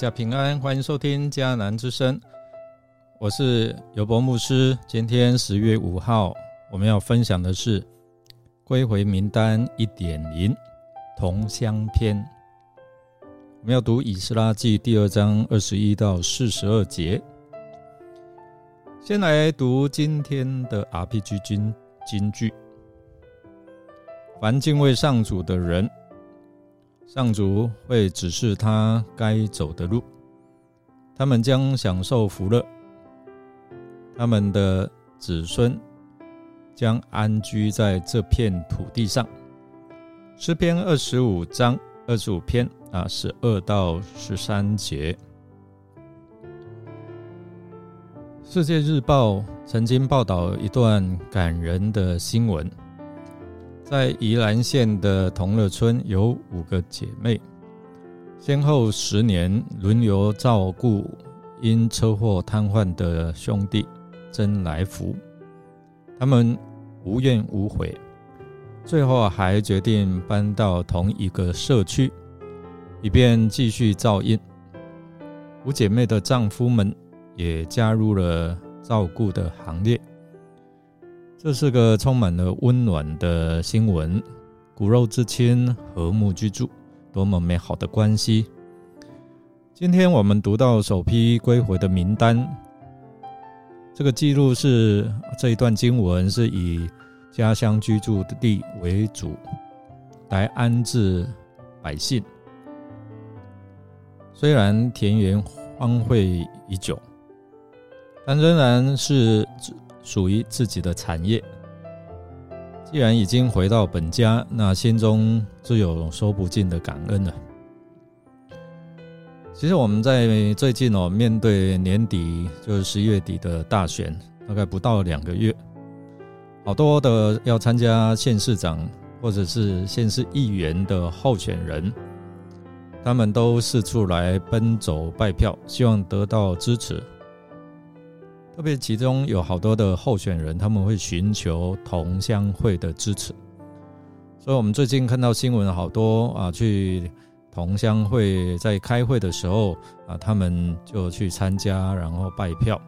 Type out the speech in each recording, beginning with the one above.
家平安，欢迎收听迦南之声，我是尤博牧师。今天十月五号，我们要分享的是归回名单一点零同乡篇。我们要读以斯拉记第二章二十一到四十二节。先来读今天的 RPG 金金句：凡敬畏上主的人。上主会指示他该走的路，他们将享受福乐，他们的子孙将安居在这片土地上。诗篇二十五章二十五篇啊，十二到十三节。世界日报曾经报道一段感人的新闻。在宜兰县的同乐村，有五个姐妹，先后十年轮流照顾因车祸瘫痪的兄弟曾来福。他们无怨无悔，最后还决定搬到同一个社区，以便继续照应。五姐妹的丈夫们也加入了照顾的行列。这是个充满了温暖的新闻，骨肉之亲，和睦居住，多么美好的关系！今天我们读到首批归回的名单，这个记录是这一段经文是以家乡居住的地为主，来安置百姓。虽然田园荒废已久，但仍然是。属于自己的产业，既然已经回到本家，那心中就有说不尽的感恩了。其实我们在最近哦，面对年底就是十一月底的大选，大概不到两个月，好多的要参加县市长或者是县市议员的候选人，他们都四处来奔走拜票，希望得到支持。特别其中有好多的候选人，他们会寻求同乡会的支持，所以我们最近看到新闻，好多啊，去同乡会在开会的时候啊，他们就去参加，然后拜票。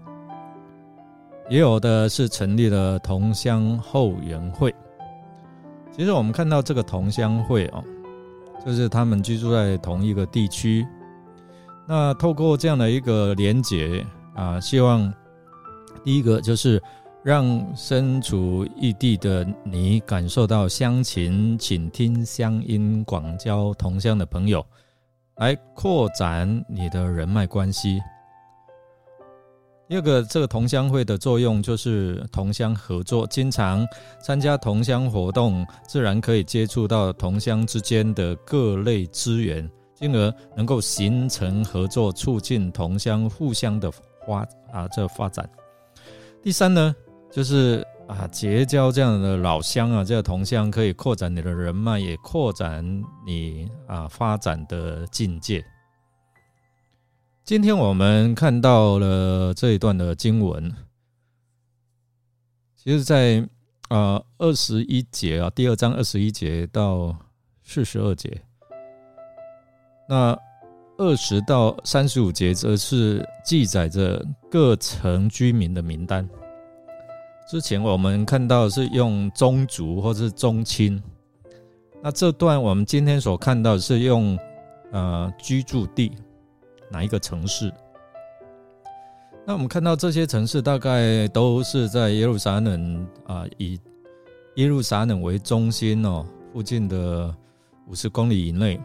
也有的是成立了同乡后援会。其实我们看到这个同乡会哦，就是他们居住在同一个地区，那透过这样的一个连结啊，希望。第一个就是让身处异地的你感受到乡情，请听乡音，广交同乡的朋友，来扩展你的人脉关系。第二个，这个同乡会的作用就是同乡合作，经常参加同乡活动，自然可以接触到同乡之间的各类资源，进而能够形成合作，促进同乡互相的发啊这发展。第三呢，就是啊，结交这样的老乡啊，这个同乡可以扩展你的人脉，也扩展你啊发展的境界。今天我们看到了这一段的经文，其实，在啊二十一节啊，第二章二十一节到四十二节，那。二十到三十五节则是记载着各城居民的名单。之前我们看到是用宗族或是宗亲，那这段我们今天所看到是用呃居住地哪一个城市？那我们看到这些城市大概都是在耶路撒冷啊，以耶路撒冷为中心哦，附近的五十公里以内。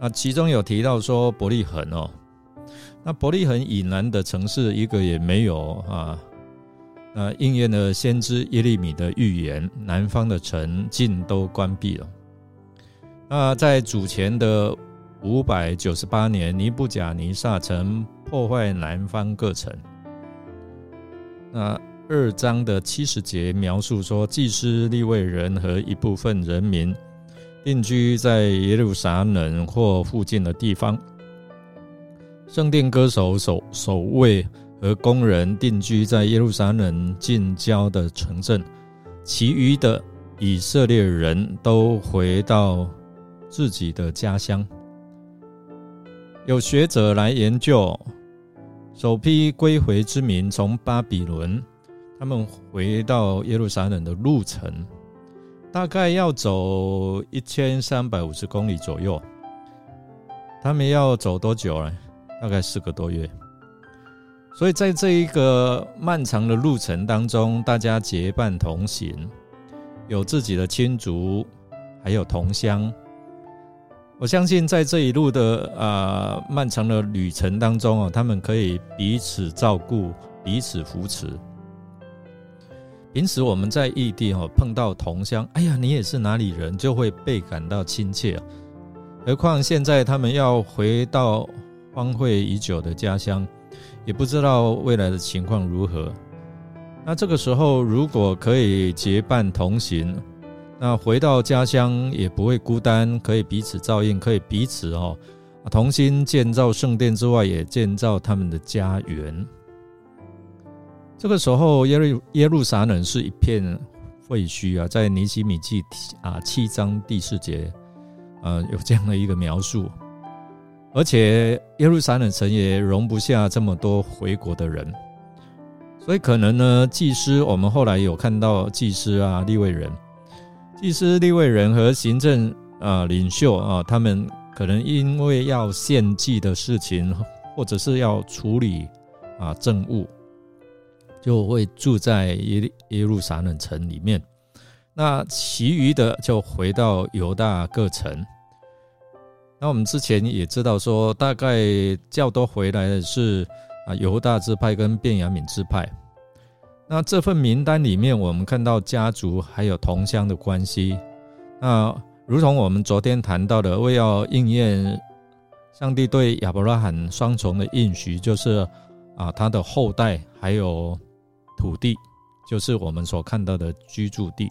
那其中有提到说伯利恒哦，那伯利恒以南的城市一个也没有啊，那应验了先知耶利米的预言，南方的城尽都关闭了。那在主前的五百九十八年，尼布甲尼撒城破坏南方各城。那二章的七十节描述说，祭司、立位人和一部分人民。定居在耶路撒冷或附近的地方，圣殿歌手守守卫和工人定居在耶路撒冷近郊的城镇，其余的以色列人都回到自己的家乡。有学者来研究，首批归回之民从巴比伦，他们回到耶路撒冷的路程，大概要走一千三百五十公里左右。他们要走多久呢？大概四个多月。所以在这一个漫长的路程当中，大家结伴同行，有自己的亲族，还有同乡。我相信，在这一路的啊漫长的旅程当中哦，他们可以彼此照顾、彼此扶持。平时我们在异地哈碰到同乡，哎呀，你也是哪里人，就会倍感到亲切。何况现在他们要回到荒废已久的家乡，也不知道未来的情况如何。那这个时候，如果可以结伴同行，那回到家乡也不会孤单，可以彼此照应，可以彼此哦同心建造圣殿之外，也建造他们的家园。这个时候，耶路耶路撒冷是一片废墟啊，在尼西米记啊七章第四节，呃，有这样的一个描述。而且耶路撒冷城也容不下这么多回国的人，所以可能呢，祭司我们后来有看到祭司啊，立位人。祭司、立位人和行政啊领袖啊，他们可能因为要献祭的事情，或者是要处理啊政务，就会住在耶耶路撒冷城里面。那其余的就回到犹大各城。那我们之前也知道说，大概较多回来的是啊犹大支派跟便雅悯支派。那这份名单里面，我们看到家族还有同乡的关系。那如同我们昨天谈到的，为要应验上帝对亚伯拉罕双重的应许，就是啊，他的后代还有土地，就是我们所看到的居住地。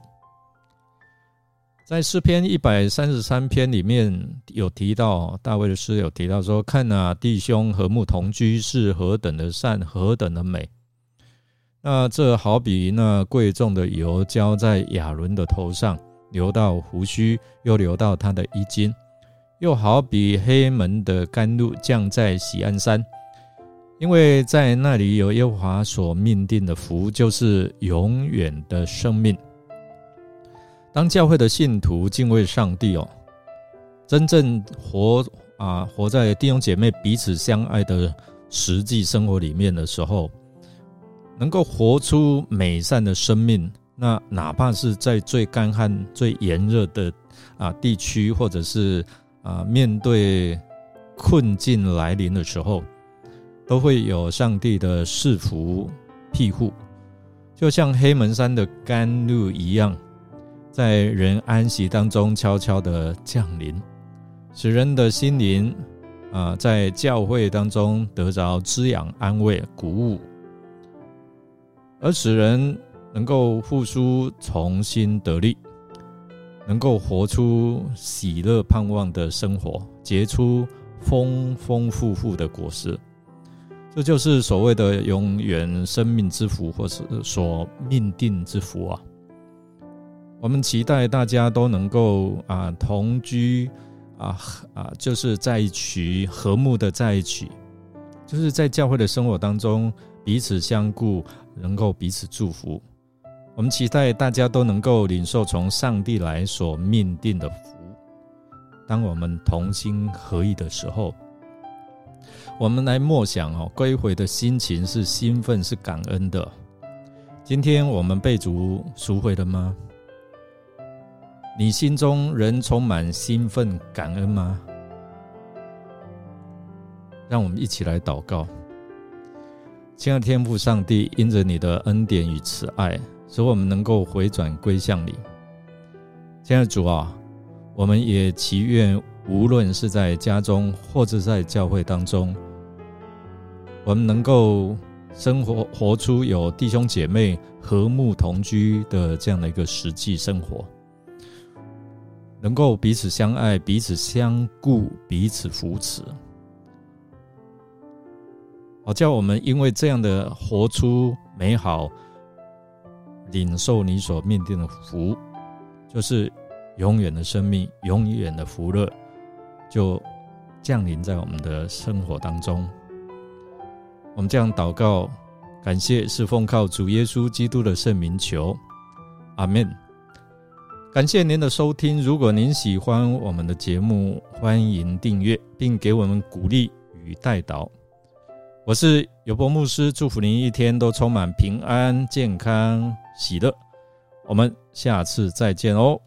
在诗篇一百三十三篇里面有提到，大卫的诗有提到说：“看啊，弟兄和睦同居是何等的善，何等的美。”那这好比那贵重的油浇在亚伦的头上，流到胡须，又流到他的衣襟；又好比黑门的甘露降在喜安山，因为在那里有耶和华所命定的福，就是永远的生命。当教会的信徒敬畏上帝哦，真正活啊活在弟兄姐妹彼此相爱的实际生活里面的时候。能够活出美善的生命，那哪怕是在最干旱、最炎热的啊地区，或者是啊面对困境来临的时候，都会有上帝的赐福庇护，就像黑门山的甘露一样，在人安息当中悄悄的降临，使人的心灵啊在教会当中得着滋养、安慰、鼓舞。而使人能够复苏、重新得力，能够活出喜乐、盼望的生活，结出丰丰富富的果实，这就是所谓的永远生命之福，或是所命定之福啊！我们期待大家都能够啊同居啊啊，就是在一起和睦的在一起，就是在教会的生活当中彼此相顾。能够彼此祝福，我们期待大家都能够领受从上帝来所命定的福。当我们同心合意的时候，我们来默想哦，归回的心情是兴奋，是感恩的。今天我们被主赎回了吗？你心中仍充满兴奋、感恩吗？让我们一起来祷告。亲爱的天父上帝，因着你的恩典与慈爱，使我们能够回转归向你。亲爱的主啊，我们也祈愿，无论是在家中或者在教会当中，我们能够生活活出有弟兄姐妹和睦同居的这样的一个实际生活，能够彼此相爱、彼此相顾、彼此扶持。好，叫我们因为这样的活出美好，领受你所命定的福，就是永远的生命、永远的福乐，就降临在我们的生活当中。我们这样祷告，感谢是奉靠主耶稣基督的圣名求，阿门。感谢您的收听，如果您喜欢我们的节目，欢迎订阅并给我们鼓励与带导。我是尤伯牧师，祝福您一天都充满平安、健康、喜乐。我们下次再见哦。